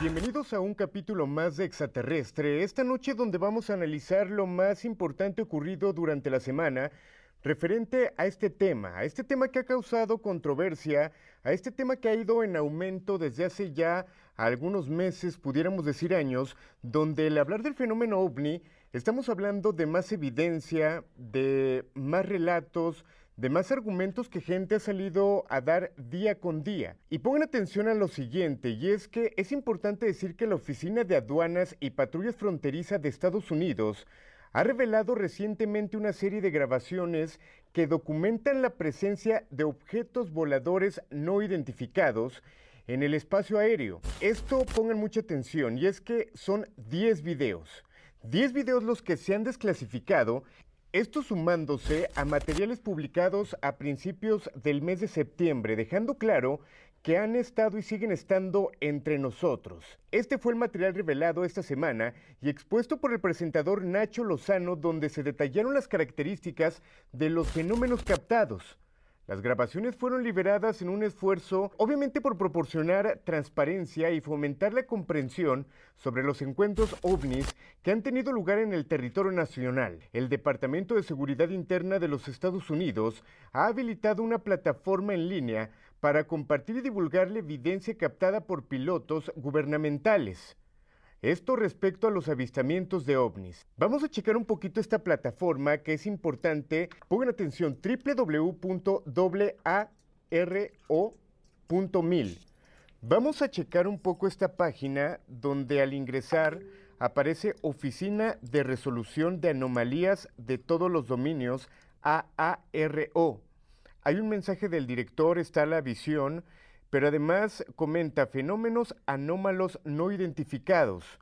Bienvenidos a un capítulo más de Extraterrestre, esta noche donde vamos a analizar lo más importante ocurrido durante la semana referente a este tema, a este tema que ha causado controversia, a este tema que ha ido en aumento desde hace ya algunos meses, pudiéramos decir años, donde el hablar del fenómeno ovni, estamos hablando de más evidencia, de más relatos, de más argumentos que gente ha salido a dar día con día. Y pongan atención a lo siguiente, y es que es importante decir que la Oficina de Aduanas y Patrullas Fronteriza de Estados Unidos ha revelado recientemente una serie de grabaciones que documentan la presencia de objetos voladores no identificados en el espacio aéreo. Esto pongan mucha atención y es que son 10 videos. 10 videos los que se han desclasificado esto sumándose a materiales publicados a principios del mes de septiembre, dejando claro que han estado y siguen estando entre nosotros. Este fue el material revelado esta semana y expuesto por el presentador Nacho Lozano donde se detallaron las características de los fenómenos captados. Las grabaciones fueron liberadas en un esfuerzo, obviamente por proporcionar transparencia y fomentar la comprensión sobre los encuentros ovnis que han tenido lugar en el territorio nacional. El Departamento de Seguridad Interna de los Estados Unidos ha habilitado una plataforma en línea para compartir y divulgar la evidencia captada por pilotos gubernamentales. Esto respecto a los avistamientos de ovnis. Vamos a checar un poquito esta plataforma que es importante. Pongan atención, www.aro.mil. Vamos a checar un poco esta página donde al ingresar aparece Oficina de Resolución de Anomalías de todos los dominios AARO. Hay un mensaje del director, está la visión pero además comenta fenómenos anómalos no identificados,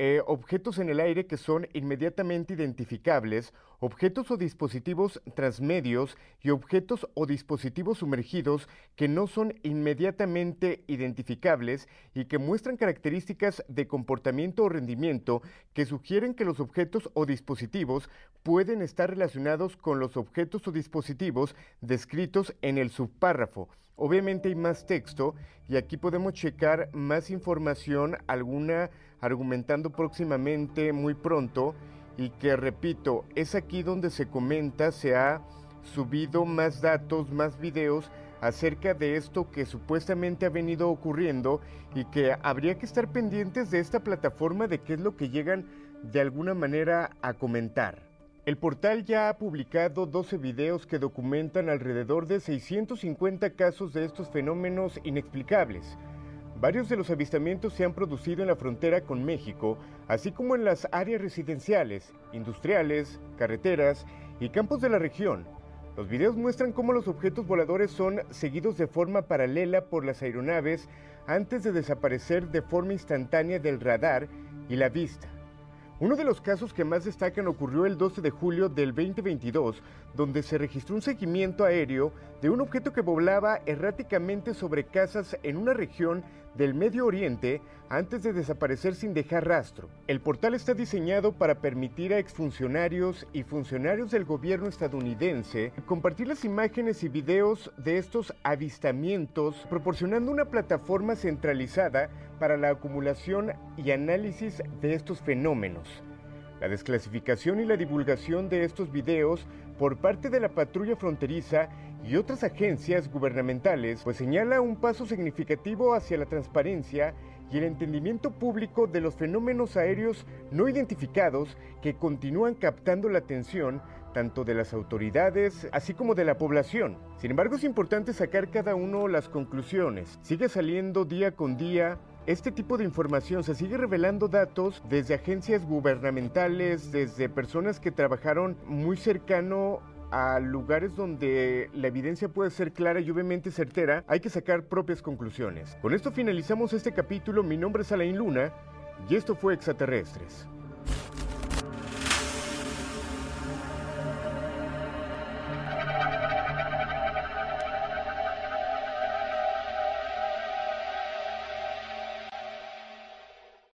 eh, objetos en el aire que son inmediatamente identificables, objetos o dispositivos transmedios y objetos o dispositivos sumergidos que no son inmediatamente identificables y que muestran características de comportamiento o rendimiento que sugieren que los objetos o dispositivos pueden estar relacionados con los objetos o dispositivos descritos en el subpárrafo. Obviamente hay más texto y aquí podemos checar más información, alguna argumentando próximamente muy pronto y que repito, es aquí donde se comenta, se ha subido más datos, más videos acerca de esto que supuestamente ha venido ocurriendo y que habría que estar pendientes de esta plataforma de qué es lo que llegan de alguna manera a comentar. El portal ya ha publicado 12 videos que documentan alrededor de 650 casos de estos fenómenos inexplicables. Varios de los avistamientos se han producido en la frontera con México, así como en las áreas residenciales, industriales, carreteras y campos de la región. Los videos muestran cómo los objetos voladores son seguidos de forma paralela por las aeronaves antes de desaparecer de forma instantánea del radar y la vista. Uno de los casos que más destacan ocurrió el 12 de julio del 2022, donde se registró un seguimiento aéreo de un objeto que volaba erráticamente sobre casas en una región del Medio Oriente antes de desaparecer sin dejar rastro. El portal está diseñado para permitir a exfuncionarios y funcionarios del gobierno estadounidense compartir las imágenes y videos de estos avistamientos, proporcionando una plataforma centralizada para la acumulación y análisis de estos fenómenos. La desclasificación y la divulgación de estos videos por parte de la patrulla fronteriza y otras agencias gubernamentales, pues señala un paso significativo hacia la transparencia y el entendimiento público de los fenómenos aéreos no identificados que continúan captando la atención tanto de las autoridades así como de la población. Sin embargo, es importante sacar cada uno las conclusiones. Sigue saliendo día con día este tipo de información se sigue revelando datos desde agencias gubernamentales, desde personas que trabajaron muy cercano a lugares donde la evidencia puede ser clara y obviamente certera, hay que sacar propias conclusiones. Con esto finalizamos este capítulo. Mi nombre es Alain Luna y esto fue Extraterrestres.